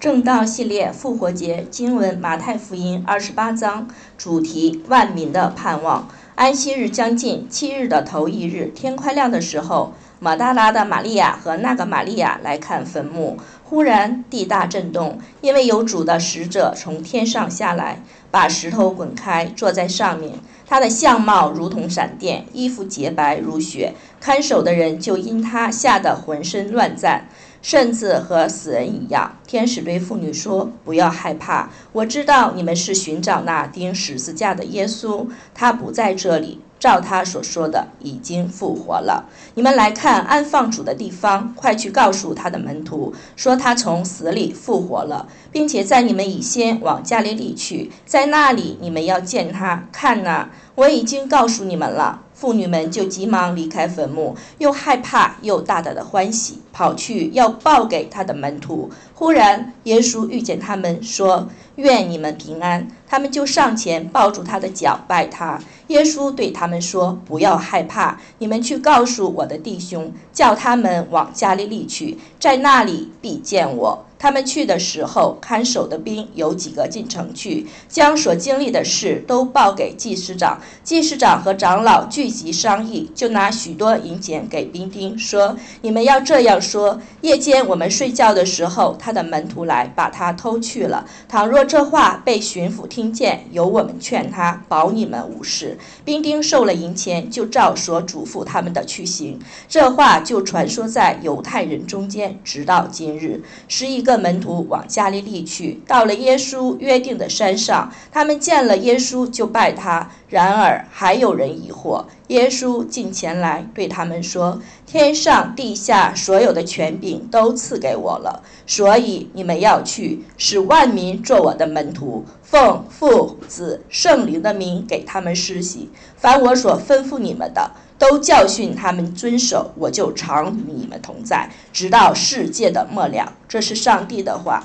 正道系列复活节经文：马太福音二十八章，主题万民的盼望。安息日将近，七日的头一日，天快亮的时候，马大拉的玛利亚和那个玛利亚来看坟墓。忽然地大震动，因为有主的使者从天上下来，把石头滚开，坐在上面。他的相貌如同闪电，衣服洁白如雪。看守的人就因他吓得浑身乱颤。甚至和死人一样。天使对妇女说：“不要害怕，我知道你们是寻找那钉十字架的耶稣，他不在这里。照他所说的，已经复活了。你们来看安放主的地方，快去告诉他的门徒，说他从死里复活了，并且在你们以先往加利利去，在那里你们要见他。看哪，我已经告诉你们了。”妇女们就急忙离开坟墓，又害怕又大大的欢喜，跑去要报给他的门徒。忽然，耶稣遇见他们，说：“愿你们平安。”他们就上前抱住他的脚，拜他。耶稣对他们说：“不要害怕，你们去告诉我的弟兄，叫他们往加利利去，在那里必见我。”他们去的时候，看守的兵有几个进城去，将所经历的事都报给祭司长。祭司长和长老聚集商议，就拿许多银钱给兵丁，说：“你们要这样说：夜间我们睡觉的时候，他的门徒来把他偷去了。倘若这话被巡抚听见，由我们劝他，保你们无事。”兵丁受了银钱，就照所嘱咐他们的去行。这话就传说在犹太人中间，直到今日，是一个。个门徒往加利利去，到了耶稣约定的山上，他们见了耶稣就拜他。然而还有人疑惑。耶稣近前来对他们说：“天上地下所有的权柄都赐给我了，所以你们要去，使万民做我的门徒，奉父子圣灵的名给他们施洗。凡我所吩咐你们的。”都教训他们遵守，我就常与你们同在，直到世界的末了。这是上帝的话。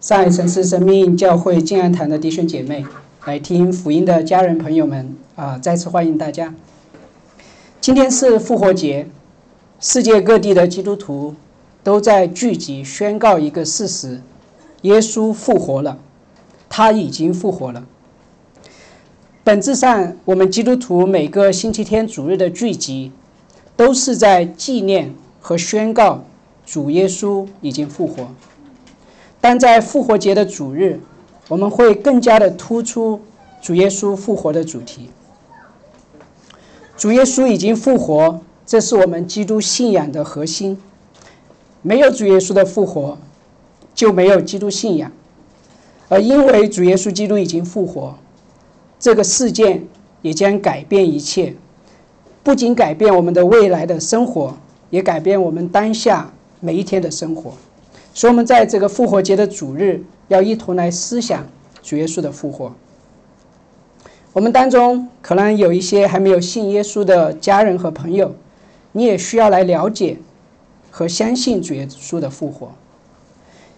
上一城市生命教会静安堂的弟兄姐妹，来听福音的家人朋友们啊，再次欢迎大家。今天是复活节，世界各地的基督徒都在聚集宣告一个事实：耶稣复活了，他已经复活了。本质上，我们基督徒每个星期天主日的聚集，都是在纪念和宣告主耶稣已经复活。但在复活节的主日，我们会更加的突出主耶稣复活的主题。主耶稣已经复活，这是我们基督信仰的核心。没有主耶稣的复活，就没有基督信仰。而因为主耶稣基督已经复活。这个事件也将改变一切，不仅改变我们的未来的生活，也改变我们当下每一天的生活。所以，我们在这个复活节的主日，要一同来思想主耶稣的复活。我们当中可能有一些还没有信耶稣的家人和朋友，你也需要来了解和相信主耶稣的复活，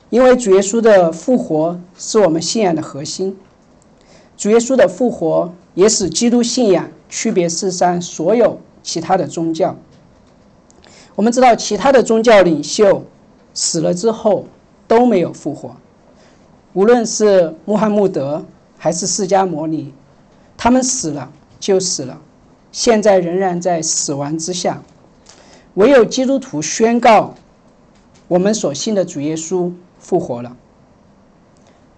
因为主耶稣的复活是我们信仰的核心。主耶稣的复活也使基督信仰区别世上所有其他的宗教。我们知道，其他的宗教领袖死了之后都没有复活，无论是穆罕默德还是释迦牟尼，他们死了就死了，现在仍然在死亡之下。唯有基督徒宣告，我们所信的主耶稣复活了。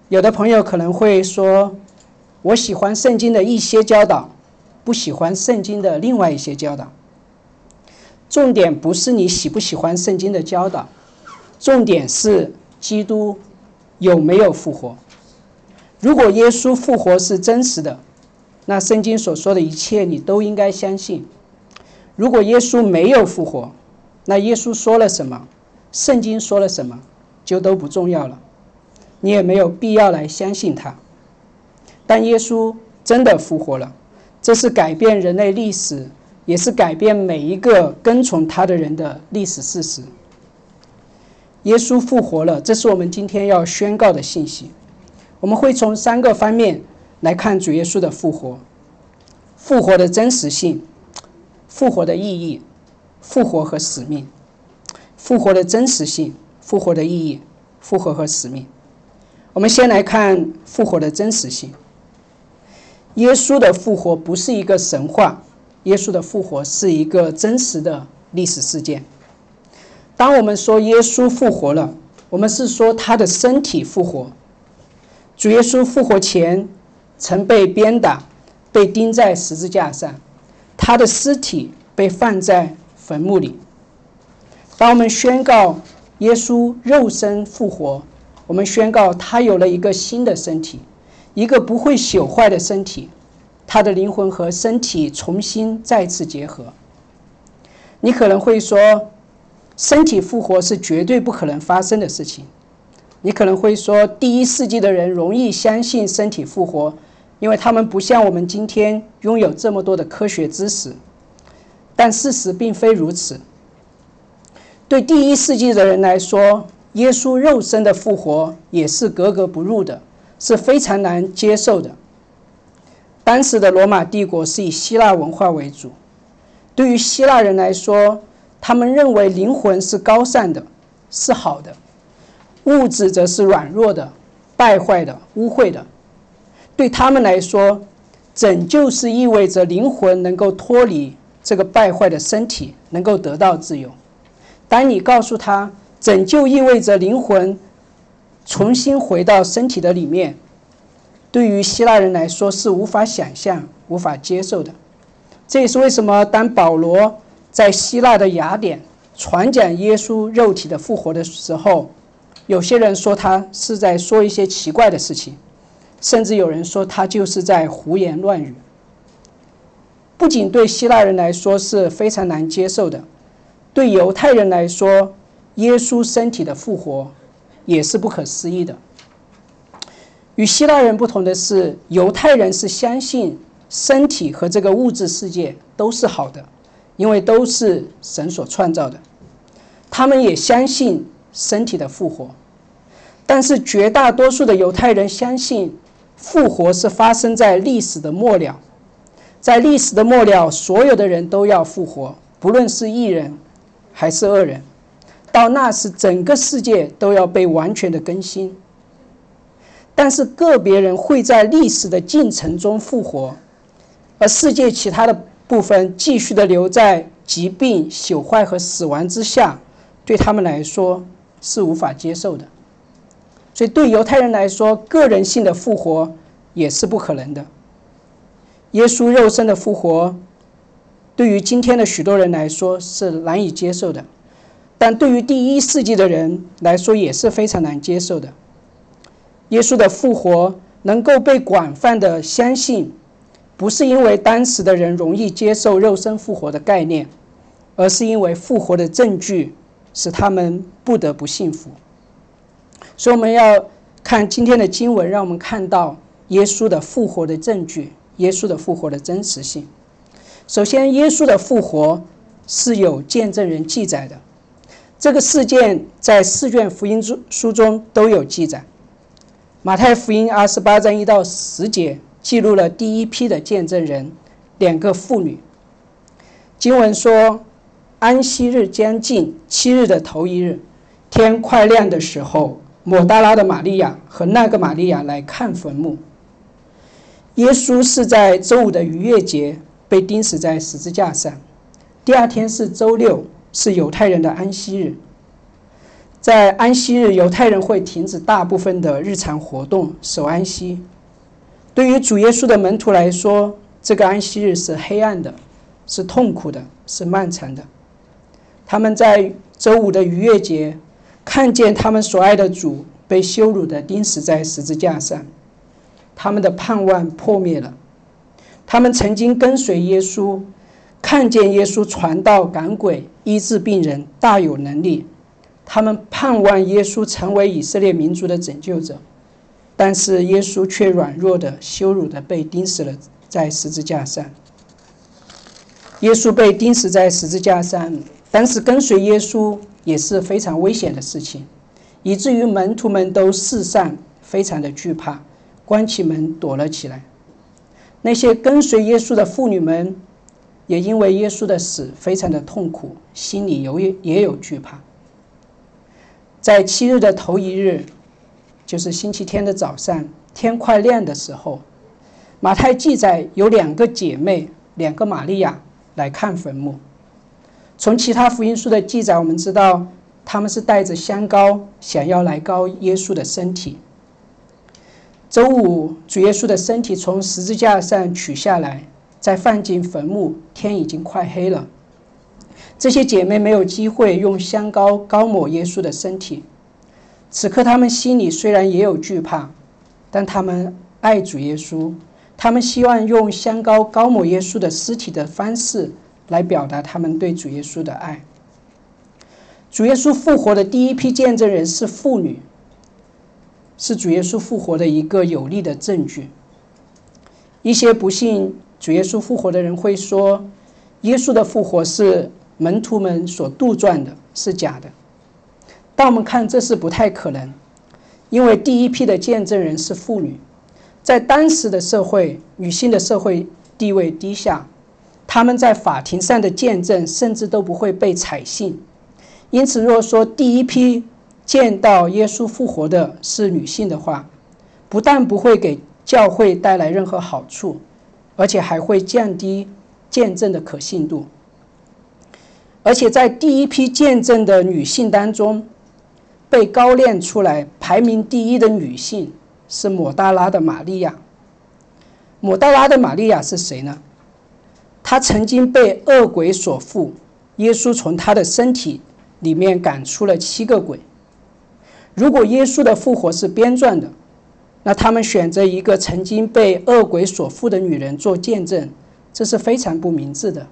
有的朋友可能会说。我喜欢圣经的一些教导，不喜欢圣经的另外一些教导。重点不是你喜不喜欢圣经的教导，重点是基督有没有复活。如果耶稣复活是真实的，那圣经所说的一切你都应该相信。如果耶稣没有复活，那耶稣说了什么，圣经说了什么，就都不重要了，你也没有必要来相信他。但耶稣真的复活了，这是改变人类历史，也是改变每一个跟从他的人的历史事实。耶稣复活了，这是我们今天要宣告的信息。我们会从三个方面来看主耶稣的复活：复活的真实性、复活的意义、复活和使命。复活的真实性、复活的意义、复活和使命。我们先来看复活的真实性。耶稣的复活不是一个神话，耶稣的复活是一个真实的历史事件。当我们说耶稣复活了，我们是说他的身体复活。主耶稣复活前曾被鞭打，被钉在十字架上，他的尸体被放在坟墓里。当我们宣告耶稣肉身复活，我们宣告他有了一个新的身体。一个不会朽坏的身体，他的灵魂和身体重新再次结合。你可能会说，身体复活是绝对不可能发生的事情。你可能会说，第一世纪的人容易相信身体复活，因为他们不像我们今天拥有这么多的科学知识。但事实并非如此。对第一世纪的人来说，耶稣肉身的复活也是格格不入的。是非常难接受的。当时的罗马帝国是以希腊文化为主，对于希腊人来说，他们认为灵魂是高尚的，是好的，物质则是软弱的、败坏的、污秽的。对他们来说，拯救是意味着灵魂能够脱离这个败坏的身体，能够得到自由。当你告诉他拯救意味着灵魂，重新回到身体的里面，对于希腊人来说是无法想象、无法接受的。这也是为什么当保罗在希腊的雅典传讲耶稣肉体的复活的时候，有些人说他是在说一些奇怪的事情，甚至有人说他就是在胡言乱语。不仅对希腊人来说是非常难接受的，对犹太人来说，耶稣身体的复活。也是不可思议的。与希腊人不同的是，犹太人是相信身体和这个物质世界都是好的，因为都是神所创造的。他们也相信身体的复活，但是绝大多数的犹太人相信复活是发生在历史的末了，在历史的末了，所有的人都要复活，不论是异人还是恶人。到那时，整个世界都要被完全的更新。但是个别人会在历史的进程中复活，而世界其他的部分继续的留在疾病、朽坏和死亡之下，对他们来说是无法接受的。所以，对犹太人来说，个人性的复活也是不可能的。耶稣肉身的复活，对于今天的许多人来说是难以接受的。但对于第一世纪的人来说也是非常难接受的。耶稣的复活能够被广泛的相信，不是因为当时的人容易接受肉身复活的概念，而是因为复活的证据使他们不得不信服。所以我们要看今天的经文，让我们看到耶稣的复活的证据，耶稣的复活的真实性。首先，耶稣的复活是有见证人记载的。这个事件在四卷福音书书中都有记载。马太福音二十八章一到十节记录了第一批的见证人，两个妇女。经文说，安息日将近，七日的头一日，天快亮的时候，抹大拉的玛利亚和那个玛利亚来看坟墓。耶稣是在周五的逾越节被钉死在十字架上，第二天是周六。是犹太人的安息日，在安息日，犹太人会停止大部分的日常活动，守安息。对于主耶稣的门徒来说，这个安息日是黑暗的，是痛苦的，是漫长的。他们在周五的逾越节，看见他们所爱的主被羞辱的钉死在十字架上，他们的盼望破灭了。他们曾经跟随耶稣。看见耶稣传道赶鬼医治病人大有能力，他们盼望耶稣成为以色列民族的拯救者，但是耶稣却软弱的、羞辱的被钉死了在十字架上。耶稣被钉死在十字架上，但是跟随耶稣也是非常危险的事情，以至于门徒们都四散，非常的惧怕，关起门躲了起来。那些跟随耶稣的妇女们。也因为耶稣的死非常的痛苦，心里有也也有惧怕。在七日的头一日，就是星期天的早上，天快亮的时候，马太记载有两个姐妹，两个玛利亚来看坟墓。从其他福音书的记载，我们知道他们是带着香膏，想要来膏耶稣的身体。周五，主耶稣的身体从十字架上取下来，再放进坟墓。天已经快黑了，这些姐妹没有机会用香膏膏抹耶稣的身体。此刻，她们心里虽然也有惧怕，但她们爱主耶稣，她们希望用香膏膏抹耶稣的尸体的方式来表达他们对主耶稣的爱。主耶稣复活的第一批见证人是妇女。是主耶稣复活的一个有力的证据。一些不信主耶稣复活的人会说，耶稣的复活是门徒们所杜撰的，是假的。但我们看，这是不太可能，因为第一批的见证人是妇女，在当时的社会，女性的社会地位低下，他们在法庭上的见证甚至都不会被采信。因此，若说第一批，见到耶稣复活的是女性的话，不但不会给教会带来任何好处，而且还会降低见证的可信度。而且在第一批见证的女性当中，被高炼出来排名第一的女性是抹大拉的玛利亚。抹大拉的玛利亚是谁呢？她曾经被恶鬼所附，耶稣从她的身体里面赶出了七个鬼。如果耶稣的复活是编撰的，那他们选择一个曾经被恶鬼所附的女人做见证，这是非常不明智的。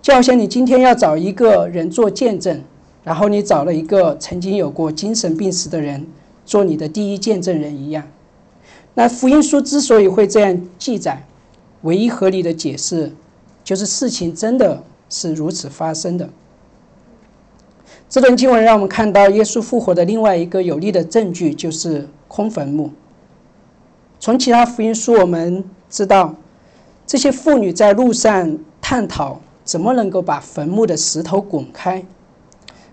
就好像你今天要找一个人做见证，然后你找了一个曾经有过精神病史的人做你的第一见证人一样。那福音书之所以会这样记载，唯一合理的解释就是事情真的是如此发生的。这段经文让我们看到耶稣复活的另外一个有力的证据，就是空坟墓。从其他福音书我们知道，这些妇女在路上探讨怎么能够把坟墓的石头滚开。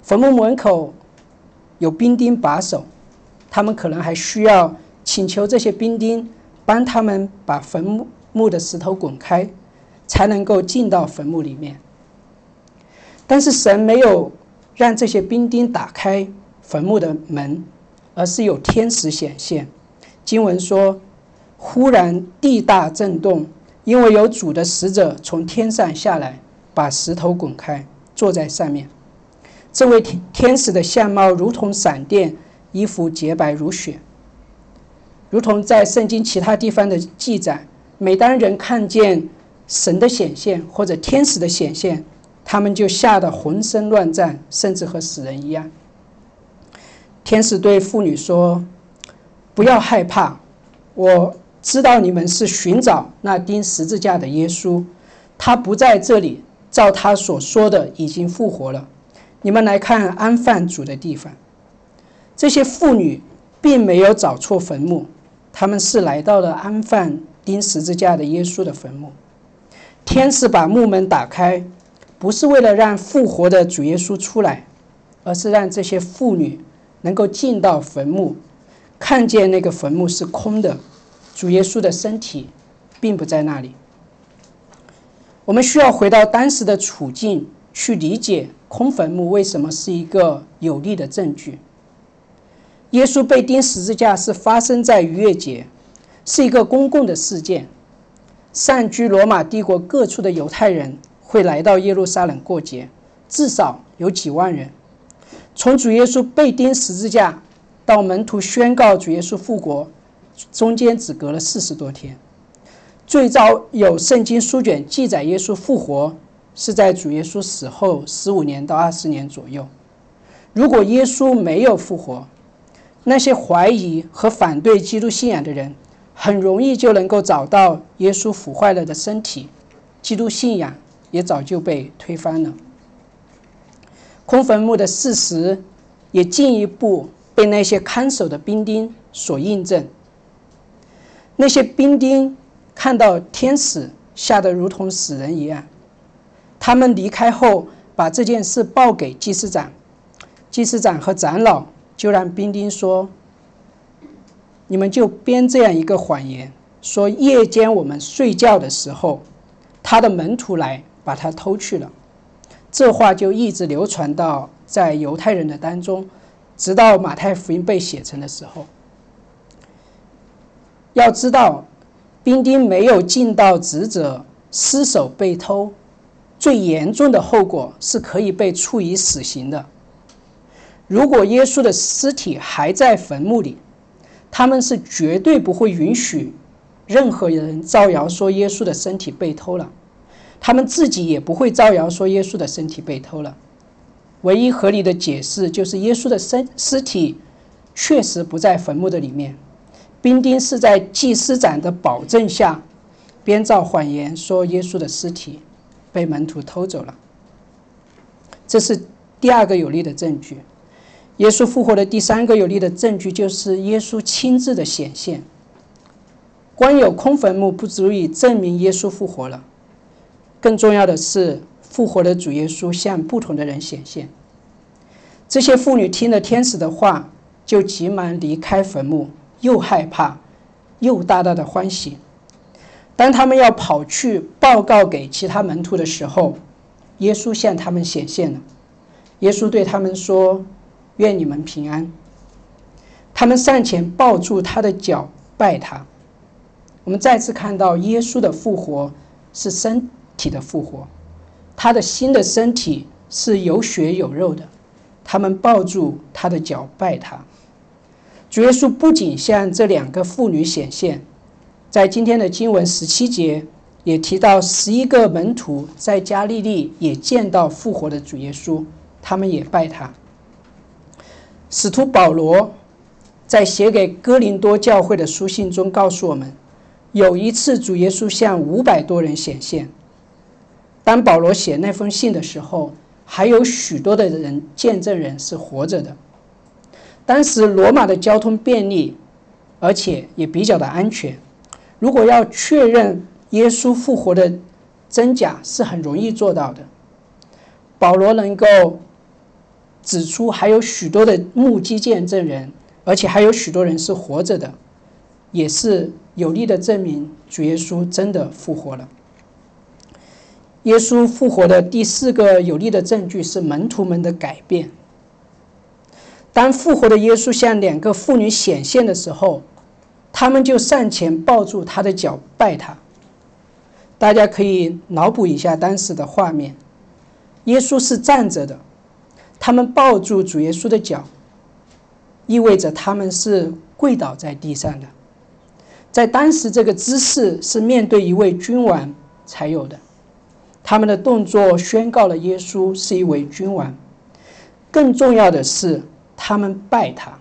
坟墓门口有兵丁把守，他们可能还需要请求这些兵丁帮他们把坟墓的石头滚开，才能够进到坟墓里面。但是神没有。让这些兵丁打开坟墓的门，而是有天使显现。经文说：“忽然地大震动，因为有主的使者从天上下来，把石头滚开，坐在上面。这位天天使的相貌如同闪电，衣服洁白如雪，如同在圣经其他地方的记载。每当人看见神的显现或者天使的显现，他们就吓得浑身乱颤，甚至和死人一样。天使对妇女说：“不要害怕，我知道你们是寻找那钉十字架的耶稣，他不在这里，照他所说的已经复活了。你们来看安放主的地方。”这些妇女并没有找错坟墓，他们是来到了安放钉十字架的耶稣的坟墓。天使把墓门打开。不是为了让复活的主耶稣出来，而是让这些妇女能够进到坟墓，看见那个坟墓是空的，主耶稣的身体并不在那里。我们需要回到当时的处境去理解空坟墓为什么是一个有力的证据。耶稣被钉十字架是发生在逾越节，是一个公共的事件，散居罗马帝国各处的犹太人。会来到耶路撒冷过节，至少有几万人。从主耶稣被钉十字架到门徒宣告主耶稣复活，中间只隔了四十多天。最早有圣经书卷记载耶稣复活，是在主耶稣死后十五年到二十年左右。如果耶稣没有复活，那些怀疑和反对基督信仰的人，很容易就能够找到耶稣腐坏了的身体，基督信仰。也早就被推翻了。空坟墓的事实也进一步被那些看守的兵丁所印证。那些兵丁看到天使，吓得如同死人一样。他们离开后，把这件事报给祭司长。祭司长和长老就让兵丁说：“你们就编这样一个谎言，说夜间我们睡觉的时候，他的门徒来把他偷去了。”这话就一直流传到在犹太人的当中，直到马太福音被写成的时候。要知道，兵丁没有尽到职责，失手被偷，最严重的后果是可以被处以死刑的。如果耶稣的尸体还在坟墓里，他们是绝对不会允许任何人造谣说耶稣的身体被偷了。他们自己也不会造谣说耶稣的身体被偷了。唯一合理的解释就是耶稣的身尸体确实不在坟墓的里面。兵丁是在祭司长的保证下编造谎言，说耶稣的尸体被门徒偷走了。这是第二个有力的证据。耶稣复活的第三个有力的证据就是耶稣亲自的显现。光有空坟墓不足以证明耶稣复活了。更重要的是，复活的主耶稣向不同的人显现。这些妇女听了天使的话，就急忙离开坟墓，又害怕，又大大的欢喜。当他们要跑去报告给其他门徒的时候，耶稣向他们显现了。耶稣对他们说：“愿你们平安。”他们上前抱住他的脚，拜他。我们再次看到耶稣的复活是身。体的复活，他的新的身体是有血有肉的。他们抱住他的脚拜他。主耶稣不仅向这两个妇女显现，在今天的经文十七节也提到十一个门徒在加利利也见到复活的主耶稣，他们也拜他。使徒保罗在写给哥林多教会的书信中告诉我们，有一次主耶稣向五百多人显现。当保罗写那封信的时候，还有许多的人见证人是活着的。当时罗马的交通便利，而且也比较的安全。如果要确认耶稣复活的真假，是很容易做到的。保罗能够指出还有许多的目击见证人，而且还有许多人是活着的，也是有力的证明主耶稣真的复活了。耶稣复活的第四个有力的证据是门徒们的改变。当复活的耶稣向两个妇女显现的时候，他们就上前抱住他的脚拜他。大家可以脑补一下当时的画面：耶稣是站着的，他们抱住主耶稣的脚，意味着他们是跪倒在地上的。在当时，这个姿势是面对一位君王才有的。他们的动作宣告了耶稣是一位君王。更重要的是，他们拜他。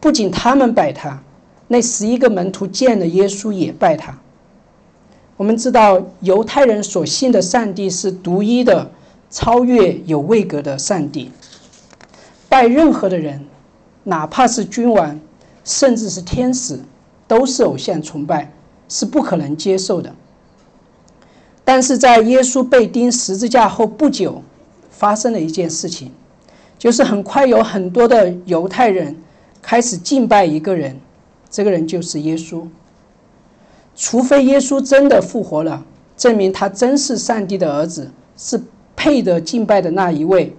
不仅他们拜他，那十一个门徒见了耶稣也拜他。我们知道，犹太人所信的上帝是独一的、超越、有位格的上帝。拜任何的人，哪怕是君王，甚至是天使，都是偶像崇拜，是不可能接受的。但是在耶稣被钉十字架后不久，发生了一件事情，就是很快有很多的犹太人开始敬拜一个人，这个人就是耶稣。除非耶稣真的复活了，证明他真是上帝的儿子，是配得敬拜的那一位，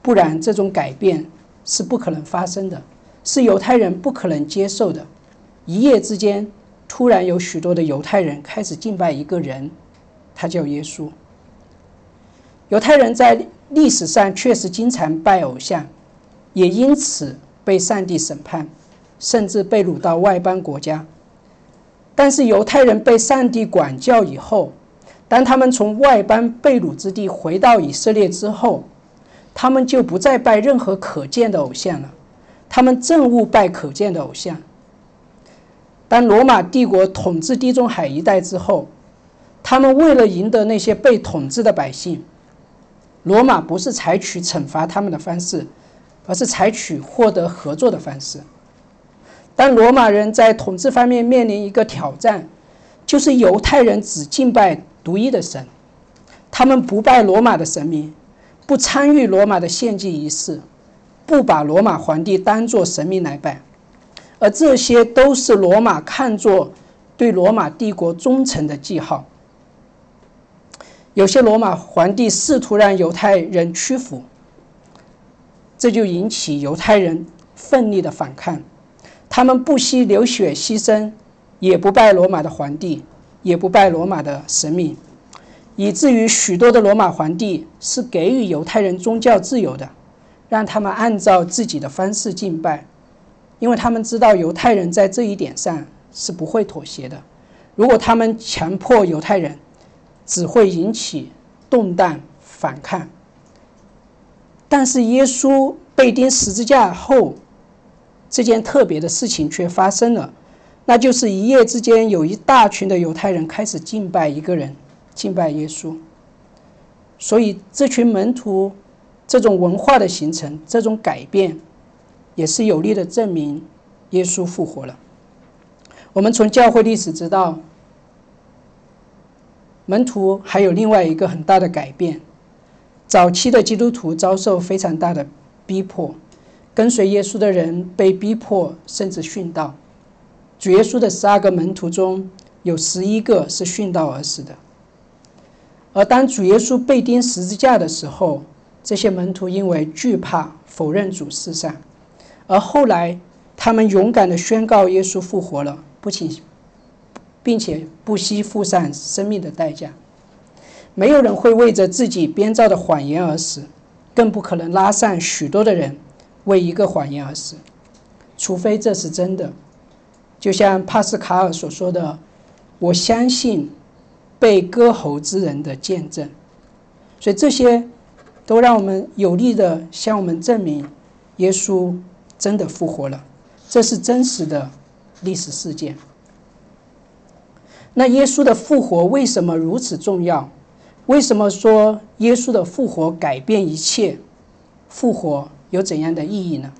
不然这种改变是不可能发生的，是犹太人不可能接受的。一夜之间，突然有许多的犹太人开始敬拜一个人。他叫耶稣。犹太人在历史上确实经常拜偶像，也因此被上帝审判，甚至被掳到外邦国家。但是犹太人被上帝管教以后，当他们从外邦被掳之地回到以色列之后，他们就不再拜任何可见的偶像了，他们憎恶拜可见的偶像。当罗马帝国统治地中海一带之后，他们为了赢得那些被统治的百姓，罗马不是采取惩罚他们的方式，而是采取获得合作的方式。当罗马人在统治方面面临一个挑战，就是犹太人只敬拜独一的神，他们不拜罗马的神明，不参与罗马的献祭仪式，不把罗马皇帝当作神明来拜，而这些都是罗马看作对罗马帝国忠诚的记号。有些罗马皇帝试图让犹太人屈服，这就引起犹太人奋力的反抗。他们不惜流血牺牲，也不拜罗马的皇帝，也不拜罗马的神明，以至于许多的罗马皇帝是给予犹太人宗教自由的。让他们按照自己的方式敬拜，因为他们知道犹太人在这一点上是不会妥协的。如果他们强迫犹太人，只会引起动荡反抗。但是耶稣被钉十字架后，这件特别的事情却发生了，那就是一夜之间有一大群的犹太人开始敬拜一个人，敬拜耶稣。所以这群门徒。这种文化的形成，这种改变，也是有力的证明耶稣复活了。我们从教会历史知道，门徒还有另外一个很大的改变。早期的基督徒遭受非常大的逼迫，跟随耶稣的人被逼迫甚至殉道。主耶稣的十二个门徒中有十一个是殉道而死的。而当主耶稣被钉十字架的时候，这些门徒因为惧怕否认主事上，而后来他们勇敢地宣告耶稣复活了，不仅并且不惜付上生命的代价。没有人会为着自己编造的谎言而死，更不可能拉上许多的人为一个谎言而死，除非这是真的。就像帕斯卡尔所说的：“我相信被割喉之人的见证。”所以这些。都让我们有力的向我们证明，耶稣真的复活了，这是真实的历史事件。那耶稣的复活为什么如此重要？为什么说耶稣的复活改变一切？复活有怎样的意义呢？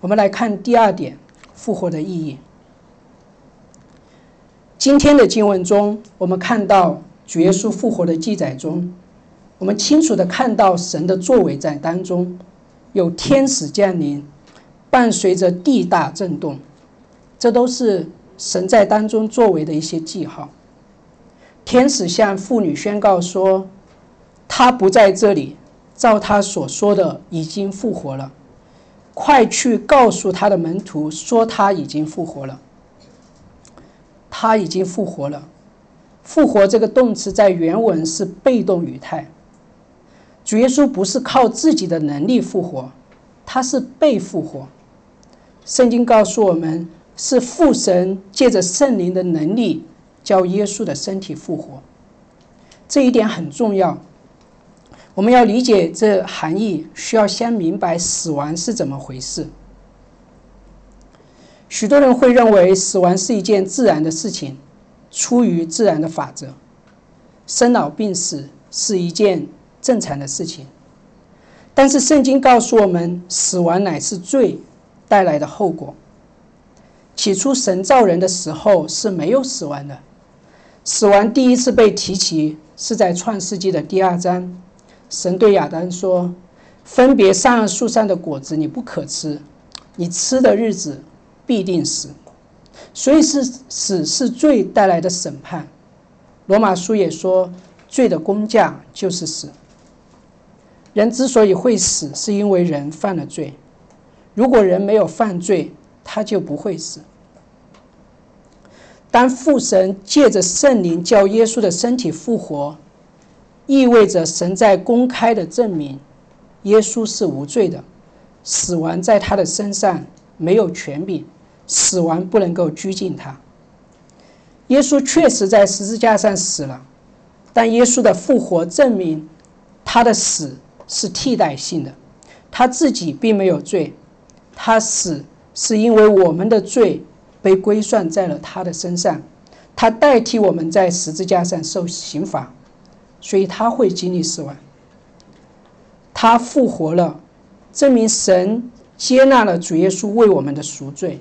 我们来看第二点，复活的意义。今天的经文中，我们看到主耶稣复活的记载中。我们清楚的看到神的作为在当中，有天使降临，伴随着地大震动，这都是神在当中作为的一些记号。天使向妇女宣告说：“他不在这里，照他所说的已经复活了，快去告诉他的门徒说他已经复活了。他已经复活了。复活这个动词在原文是被动语态。”主耶稣不是靠自己的能力复活，他是被复活。圣经告诉我们，是父神借着圣灵的能力，叫耶稣的身体复活。这一点很重要。我们要理解这含义，需要先明白死亡是怎么回事。许多人会认为死亡是一件自然的事情，出于自然的法则，生老病死是一件。正常的事情，但是圣经告诉我们，死亡乃是罪带来的后果。起初神造人的时候是没有死亡的，死亡第一次被提起是在创世纪的第二章，神对亚当说：“分别善恶树上的果子你不可吃，你吃的日子必定死。”所以是死是罪带来的审判。罗马书也说，罪的工价就是死。人之所以会死，是因为人犯了罪。如果人没有犯罪，他就不会死。当父神借着圣灵叫耶稣的身体复活，意味着神在公开的证明耶稣是无罪的，死亡在他的身上没有权柄，死亡不能够拘禁他。耶稣确实在十字架上死了，但耶稣的复活证明他的死。是替代性的，他自己并没有罪，他死是因为我们的罪被归算在了他的身上，他代替我们在十字架上受刑罚，所以他会经历死亡。他复活了，证明神接纳了主耶稣为我们的赎罪，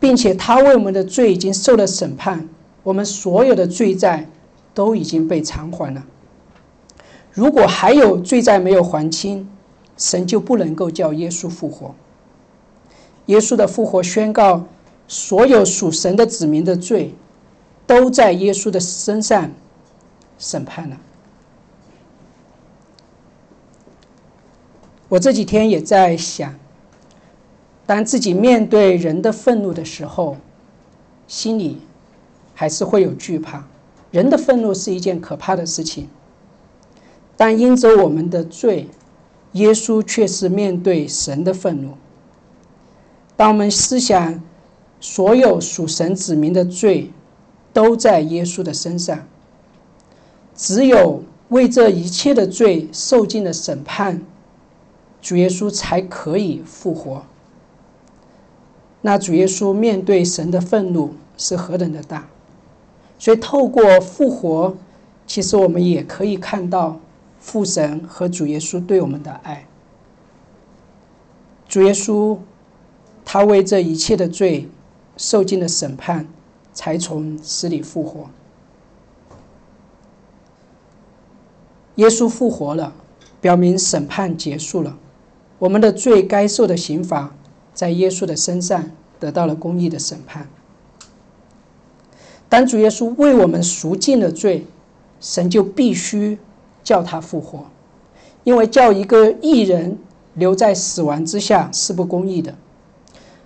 并且他为我们的罪已经受了审判，我们所有的罪债都已经被偿还了。如果还有罪债没有还清，神就不能够叫耶稣复活。耶稣的复活宣告，所有属神的子民的罪，都在耶稣的身上审判了。我这几天也在想，当自己面对人的愤怒的时候，心里还是会有惧怕。人的愤怒是一件可怕的事情，但因着我们的罪，耶稣却是面对神的愤怒。当我们思想所有属神子民的罪都在耶稣的身上，只有为这一切的罪受尽了审判，主耶稣才可以复活。那主耶稣面对神的愤怒是何等的大！所以透过复活，其实我们也可以看到父神和主耶稣对我们的爱。主耶稣。他为这一切的罪受尽了审判，才从死里复活。耶稣复活了，表明审判结束了，我们的罪该受的刑罚，在耶稣的身上得到了公义的审判。当主耶稣为我们赎尽了罪，神就必须叫他复活，因为叫一个义人留在死亡之下是不公义的。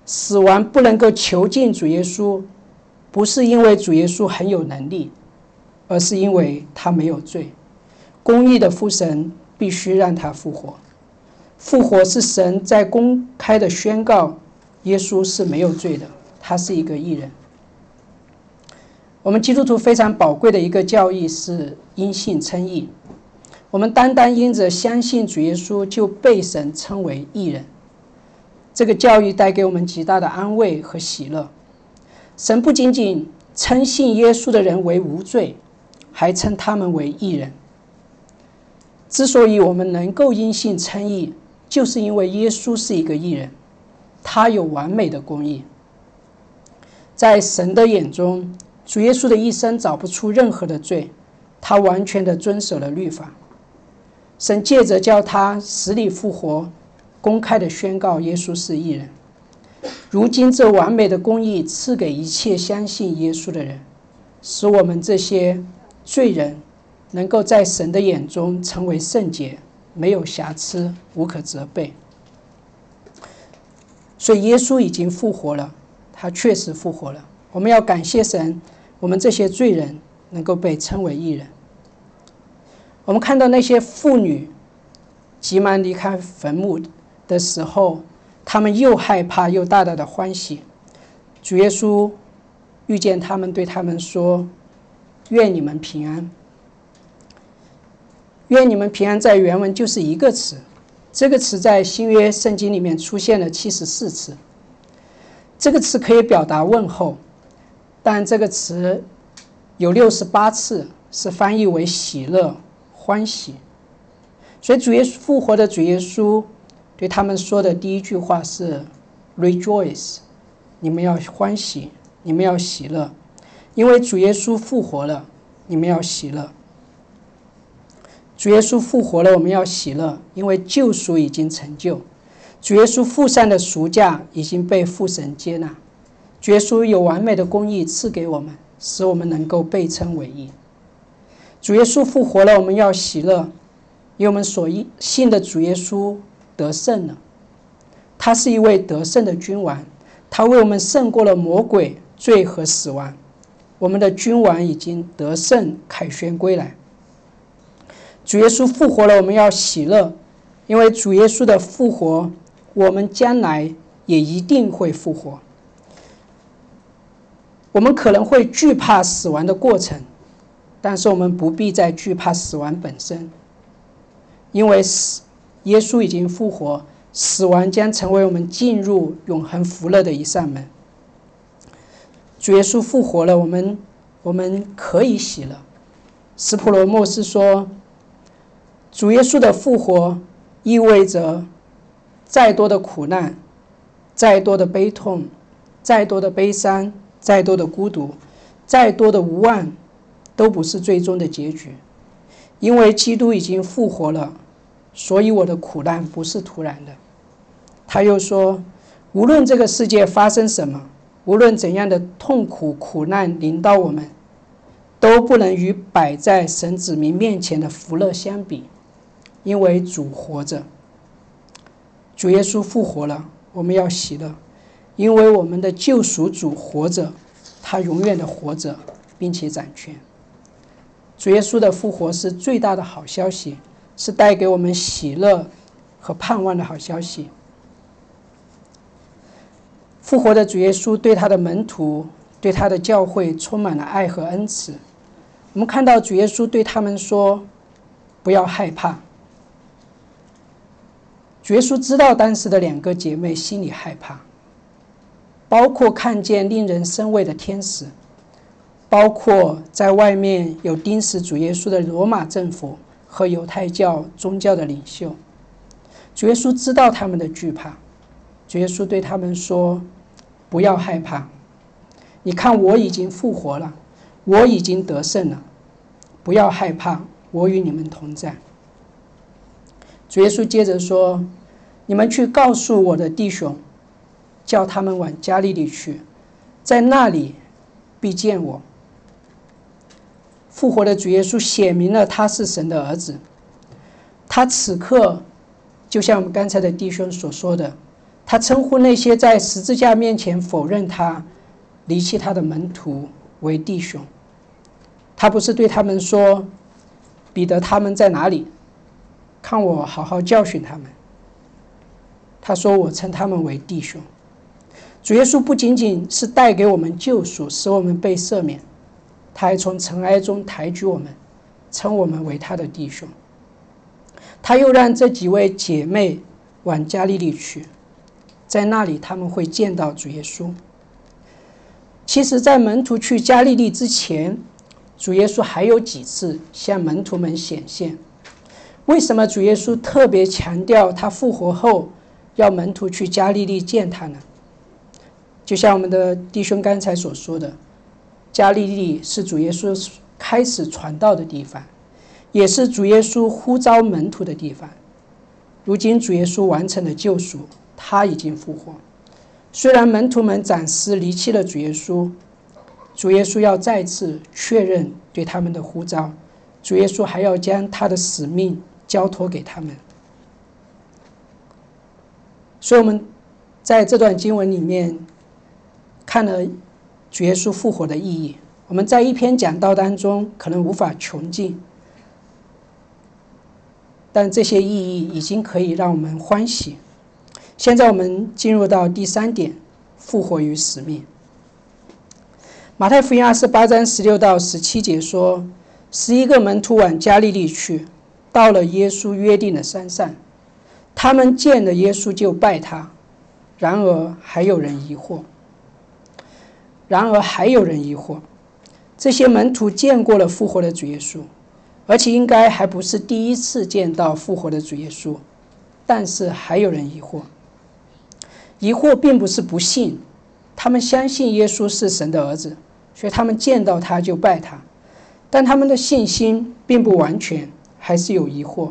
死亡不能够囚禁主耶稣，不是因为主耶稣很有能力，而是因为他没有罪。公义的父神必须让他复活。复活是神在公开的宣告，耶稣是没有罪的，他是一个义人。我们基督徒非常宝贵的一个教义是因信称义。我们单单因着相信主耶稣，就被神称为义人。这个教育带给我们极大的安慰和喜乐。神不仅仅称信耶稣的人为无罪，还称他们为义人。之所以我们能够因信称义，就是因为耶稣是一个义人，他有完美的公义。在神的眼中，主耶稣的一生找不出任何的罪，他完全的遵守了律法。神借着叫他死里复活。公开的宣告，耶稣是义人。如今，这完美的公义赐给一切相信耶稣的人，使我们这些罪人能够在神的眼中成为圣洁，没有瑕疵，无可责备。所以，耶稣已经复活了，他确实复活了。我们要感谢神，我们这些罪人能够被称为义人。我们看到那些妇女急忙离开坟墓。的时候，他们又害怕又大大的欢喜。主耶稣遇见他们，对他们说：“愿你们平安。”“愿你们平安”在原文就是一个词，这个词在新约圣经里面出现了七十四次。这个词可以表达问候，但这个词有六十八次是翻译为喜乐、欢喜。所以主耶稣复活的主耶稣。对他们说的第一句话是：“Rejoice，你们要欢喜，你们要喜乐，因为主耶稣复活了，你们要喜乐。主耶稣复活了，我们要喜乐，因为救赎已经成就，主耶稣付上的赎价已经被父神接纳，主耶稣有完美的公义赐给我们，使我们能够被称为义。主耶稣复活了，我们要喜乐，因为我们所信的主耶稣。”得胜了，他是一位得胜的君王，他为我们胜过了魔鬼、罪和死亡。我们的君王已经得胜，凯旋归来。主耶稣复活了，我们要喜乐，因为主耶稣的复活，我们将来也一定会复活。我们可能会惧怕死亡的过程，但是我们不必再惧怕死亡本身，因为死。耶稣已经复活，死亡将成为我们进入永恒福乐的一扇门。主耶稣复活了，我们我们可以喜了。斯普罗莫斯说：“主耶稣的复活意味着，再多的苦难，再多的悲痛，再多的悲伤，再多的孤独，再多的无望，都不是最终的结局，因为基督已经复活了。”所以我的苦难不是突然的。他又说，无论这个世界发生什么，无论怎样的痛苦苦难临到我们，都不能与摆在神子民面前的福乐相比，因为主活着，主耶稣复活了，我们要喜乐，因为我们的救赎主活着，他永远的活着，并且掌权。主耶稣的复活是最大的好消息，是带给我们喜乐和盼望的好消息。复活的主耶稣对他的门徒、对他的教会充满了爱和恩慈。我们看到主耶稣对他们说：“不要害怕。”主耶稣知道当时的两个姐妹心里害怕，包括看见令人生畏的天使。包括在外面有钉死主耶稣的罗马政府和犹太教宗教的领袖，主耶稣知道他们的惧怕，主耶稣对他们说：“不要害怕，你看我已经复活了，我已经得胜了，不要害怕，我与你们同在。”主耶稣接着说：“你们去告诉我的弟兄，叫他们往加利利去，在那里必见我。”复活的主耶稣显明了他是神的儿子。他此刻就像我们刚才的弟兄所说的，他称呼那些在十字架面前否认他、离弃他的门徒为弟兄。他不是对他们说：“彼得他们在哪里？看我好好教训他们。”他说：“我称他们为弟兄。”主耶稣不仅仅是带给我们救赎，使我们被赦免。他还从尘埃中抬举我们，称我们为他的弟兄。他又让这几位姐妹往加利利去，在那里他们会见到主耶稣。其实，在门徒去加利利之前，主耶稣还有几次向门徒们显现。为什么主耶稣特别强调他复活后要门徒去加利利见他呢？就像我们的弟兄刚才所说的。加利利是主耶稣开始传道的地方，也是主耶稣呼召门徒的地方。如今主耶稣完成了救赎，他已经复活。虽然门徒们暂时离弃了主耶稣，主耶稣要再次确认对他们的呼召。主耶稣还要将他的使命交托给他们。所以，我们在这段经文里面看了。耶稣复活的意义，我们在一篇讲道当中可能无法穷尽，但这些意义已经可以让我们欢喜。现在我们进入到第三点：复活与使命。马太福音二十八章十六到十七节说，十一个门徒往加利利去，到了耶稣约定的山上，他们见了耶稣就拜他，然而还有人疑惑。然而还有人疑惑，这些门徒见过了复活的主耶稣，而且应该还不是第一次见到复活的主耶稣，但是还有人疑惑。疑惑并不是不信，他们相信耶稣是神的儿子，所以他们见到他就拜他，但他们的信心并不完全，还是有疑惑。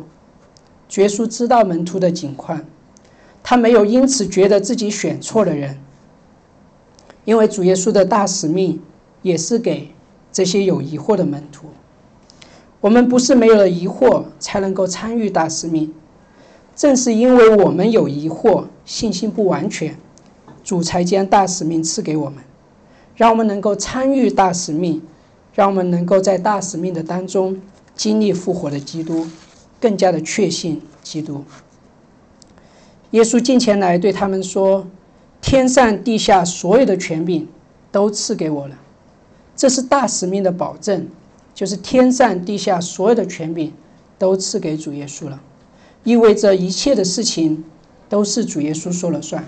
耶稣知道门徒的境况，他没有因此觉得自己选错了人。因为主耶稣的大使命也是给这些有疑惑的门徒。我们不是没有了疑惑才能够参与大使命，正是因为我们有疑惑、信心不完全，主才将大使命赐给我们，让我们能够参与大使命，让我们能够在大使命的当中经历复活的基督，更加的确信基督。耶稣近前来对他们说。天上地下所有的权柄都赐给我了，这是大使命的保证，就是天上地下所有的权柄都赐给主耶稣了，意味着一切的事情都是主耶稣说了算，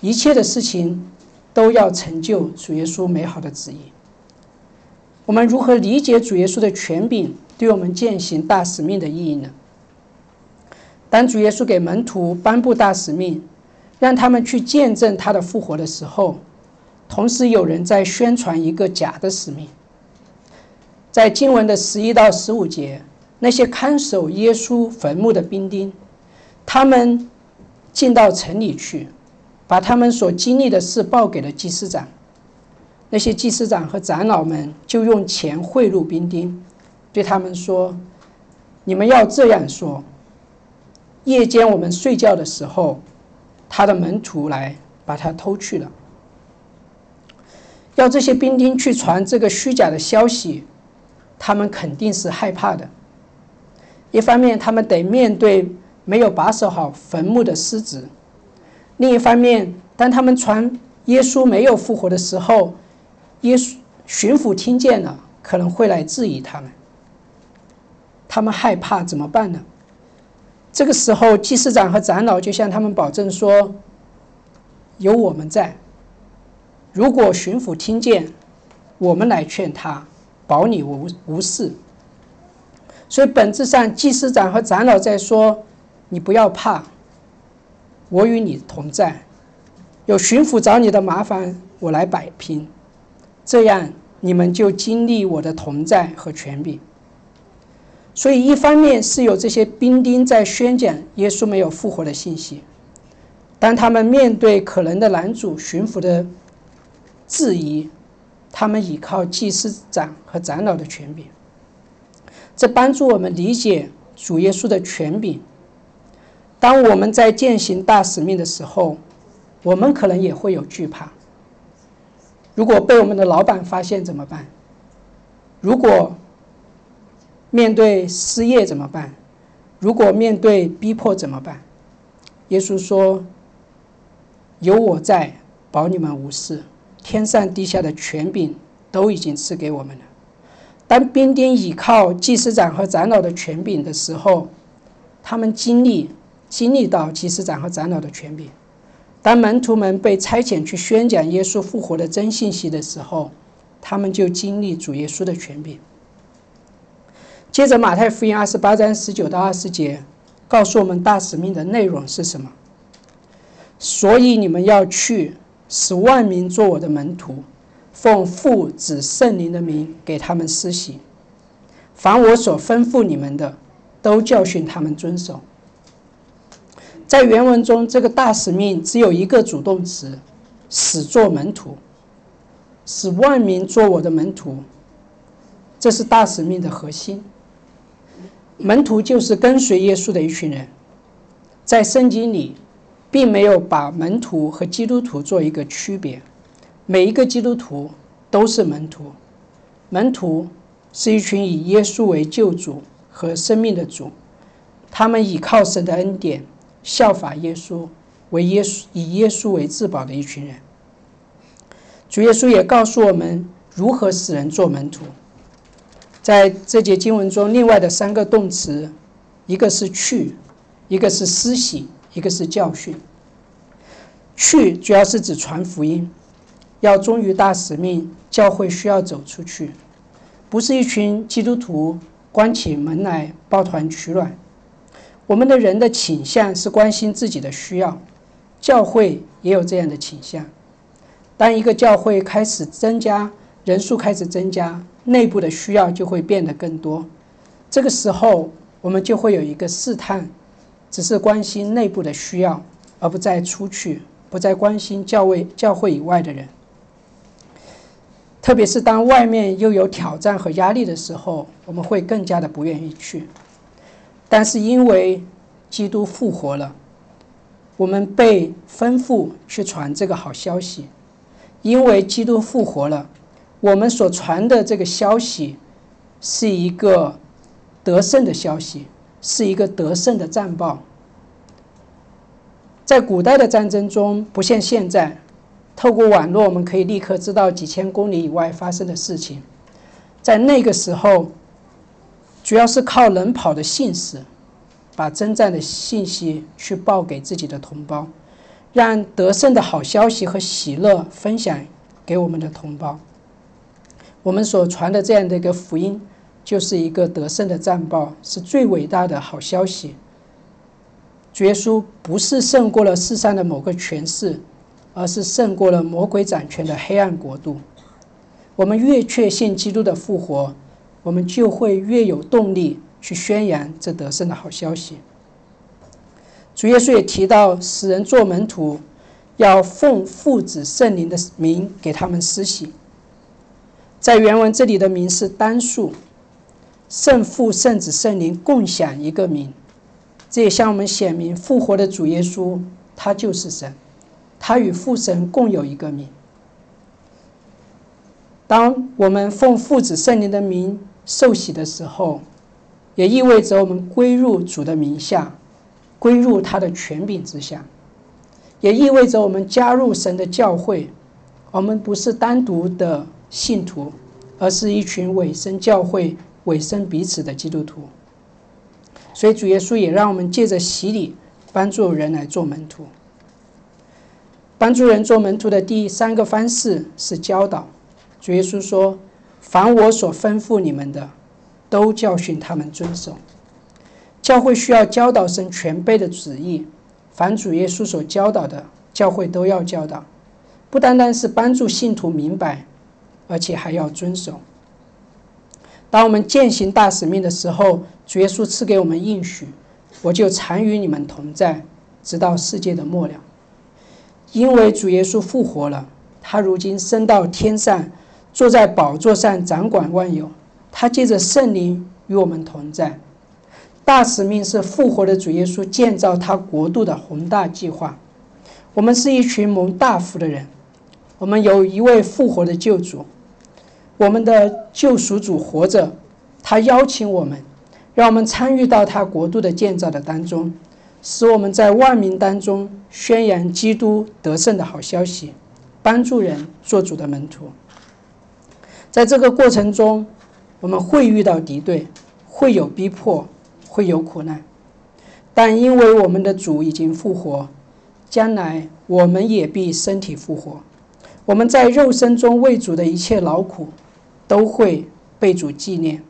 一切的事情都要成就主耶稣美好的旨意。我们如何理解主耶稣的权柄对我们践行大使命的意义呢？当主耶稣给门徒颁布大使命。让他们去见证他的复活的时候，同时有人在宣传一个假的使命。在经文的十一到十五节，那些看守耶稣坟墓的兵丁，他们进到城里去，把他们所经历的事报给了祭司长。那些祭司长和长老们就用钱贿赂兵丁，对他们说：“你们要这样说：夜间我们睡觉的时候，他的门徒来把他偷去了。要这些兵丁去传这个虚假的消息，他们肯定是害怕的。一方面，他们得面对没有把守好坟墓的狮子；另一方面，当他们传耶稣没有复活的时候，耶稣巡抚听见了，可能会来质疑他们。他们害怕怎么办呢？这个时候，祭司长和长老就向他们保证说：“有我们在，如果巡抚听见，我们来劝他，保你无无事。”所以本质上，祭司长和长老在说：“你不要怕，我与你同在。有巡抚找你的麻烦，我来摆平。”这样，你们就经历我的同在和权柄。所以，一方面是有这些兵丁在宣讲耶稣没有复活的信息；当他们面对可能的男主巡抚的质疑，他们依靠祭司长和长老的权柄，这帮助我们理解主耶稣的权柄。当我们在践行大使命的时候，我们可能也会有惧怕。如果被我们的老板发现怎么办？如果面对失业怎么办？如果面对逼迫怎么办？耶稣说：“有我在，保你们无事。天上地下的权柄都已经赐给我们了。”当兵丁倚靠祭司长和长老的权柄的时候，他们经历经历到祭司长和长老的权柄。当门徒们被差遣去宣讲耶稣复活的真信息的时候，他们就经历主耶稣的权柄。接着，马太福音二十八章十九到二十节告诉我们大使命的内容是什么。所以你们要去，使万民做我的门徒，奉父子圣灵的名给他们施洗，凡我所吩咐你们的，都教训他们遵守。在原文中，这个大使命只有一个主动词，“使做门徒”，使万民做我的门徒，这是大使命的核心。门徒就是跟随耶稣的一群人，在圣经里，并没有把门徒和基督徒做一个区别，每一个基督徒都是门徒。门徒是一群以耶稣为救主和生命的主，他们倚靠神的恩典。效法耶稣，为耶稣以耶稣为至宝的一群人。主耶稣也告诉我们如何使人做门徒。在这节经文中，另外的三个动词，一个是去，一个是施洗，一个是教训。去主要是指传福音，要忠于大使命，教会需要走出去，不是一群基督徒关起门来抱团取暖。我们的人的倾向是关心自己的需要，教会也有这样的倾向。当一个教会开始增加人数，开始增加，内部的需要就会变得更多。这个时候，我们就会有一个试探，只是关心内部的需要，而不再出去，不再关心教会教会以外的人。特别是当外面又有挑战和压力的时候，我们会更加的不愿意去。但是因为基督复活了，我们被吩咐去传这个好消息。因为基督复活了，我们所传的这个消息是一个得胜的消息，是一个得胜的战报。在古代的战争中，不像现在，透过网络我们可以立刻知道几千公里以外发生的事情。在那个时候。主要是靠能跑的信使，把征战的信息去报给自己的同胞，让得胜的好消息和喜乐分享给我们的同胞。我们所传的这样的一个福音，就是一个得胜的战报，是最伟大的好消息。主耶稣不是胜过了世上的某个权势，而是胜过了魔鬼掌权的黑暗国度。我们越确信基督的复活。我们就会越有动力去宣扬这得胜的好消息。主耶稣也提到，使人做门徒，要奉父子圣灵的名给他们施洗。在原文这里的名是单数，圣父、圣子、圣灵共享一个名，这也向我们显明复活的主耶稣，他就是神，他与父神共有一个名。当我们奉父子圣灵的名受洗的时候，也意味着我们归入主的名下，归入他的权柄之下，也意味着我们加入神的教会。我们不是单独的信徒，而是一群委身教会、委身彼此的基督徒。所以主耶稣也让我们借着洗礼，帮助人来做门徒。帮助人做门徒的第三个方式是教导。主耶稣说：“凡我所吩咐你们的，都教训他们遵守。”教会需要教导神全备的旨意，凡主耶稣所教导的，教会都要教导，不单单是帮助信徒明白，而且还要遵守。当我们践行大使命的时候，主耶稣赐给我们应许：“我就常与你们同在，直到世界的末了。”因为主耶稣复活了，他如今升到天上。坐在宝座上掌管万有，他借着圣灵与我们同在。大使命是复活的主耶稣建造他国度的宏大计划。我们是一群蒙大福的人，我们有一位复活的救主，我们的救赎主活着，他邀请我们，让我们参与到他国度的建造的当中，使我们在万民当中宣扬基督得胜的好消息，帮助人做主的门徒。在这个过程中，我们会遇到敌对，会有逼迫，会有苦难，但因为我们的主已经复活，将来我们也必身体复活。我们在肉身中为主的一切劳苦，都会被主纪念。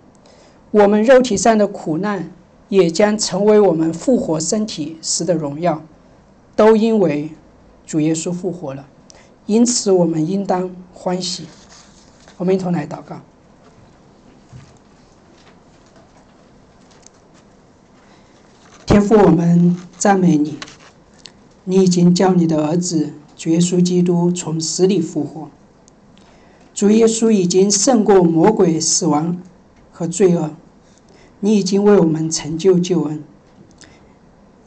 我们肉体上的苦难，也将成为我们复活身体时的荣耀，都因为主耶稣复活了。因此，我们应当欢喜。我们一同来祷告。天父，我们赞美你，你已经叫你的儿子主耶稣基督从死里复活。主耶稣已经胜过魔鬼、死亡和罪恶，你已经为我们成就救恩。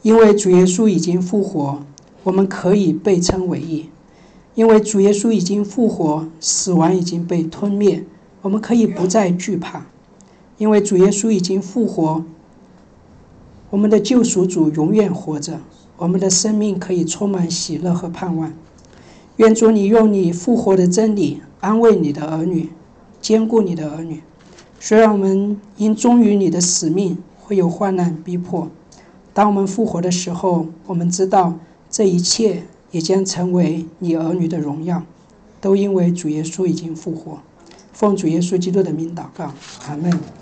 因为主耶稣已经复活，我们可以被称为义。因为主耶稣已经复活，死亡已经被吞灭，我们可以不再惧怕。因为主耶稣已经复活，我们的救赎主永远活着，我们的生命可以充满喜乐和盼望。愿主你用你复活的真理安慰你的儿女，兼顾你的儿女。虽然我们因忠于你的使命会有患难逼迫，当我们复活的时候，我们知道这一切。也将成为你儿女的荣耀，都因为主耶稣已经复活。奉主耶稣基督的名祷告，阿门。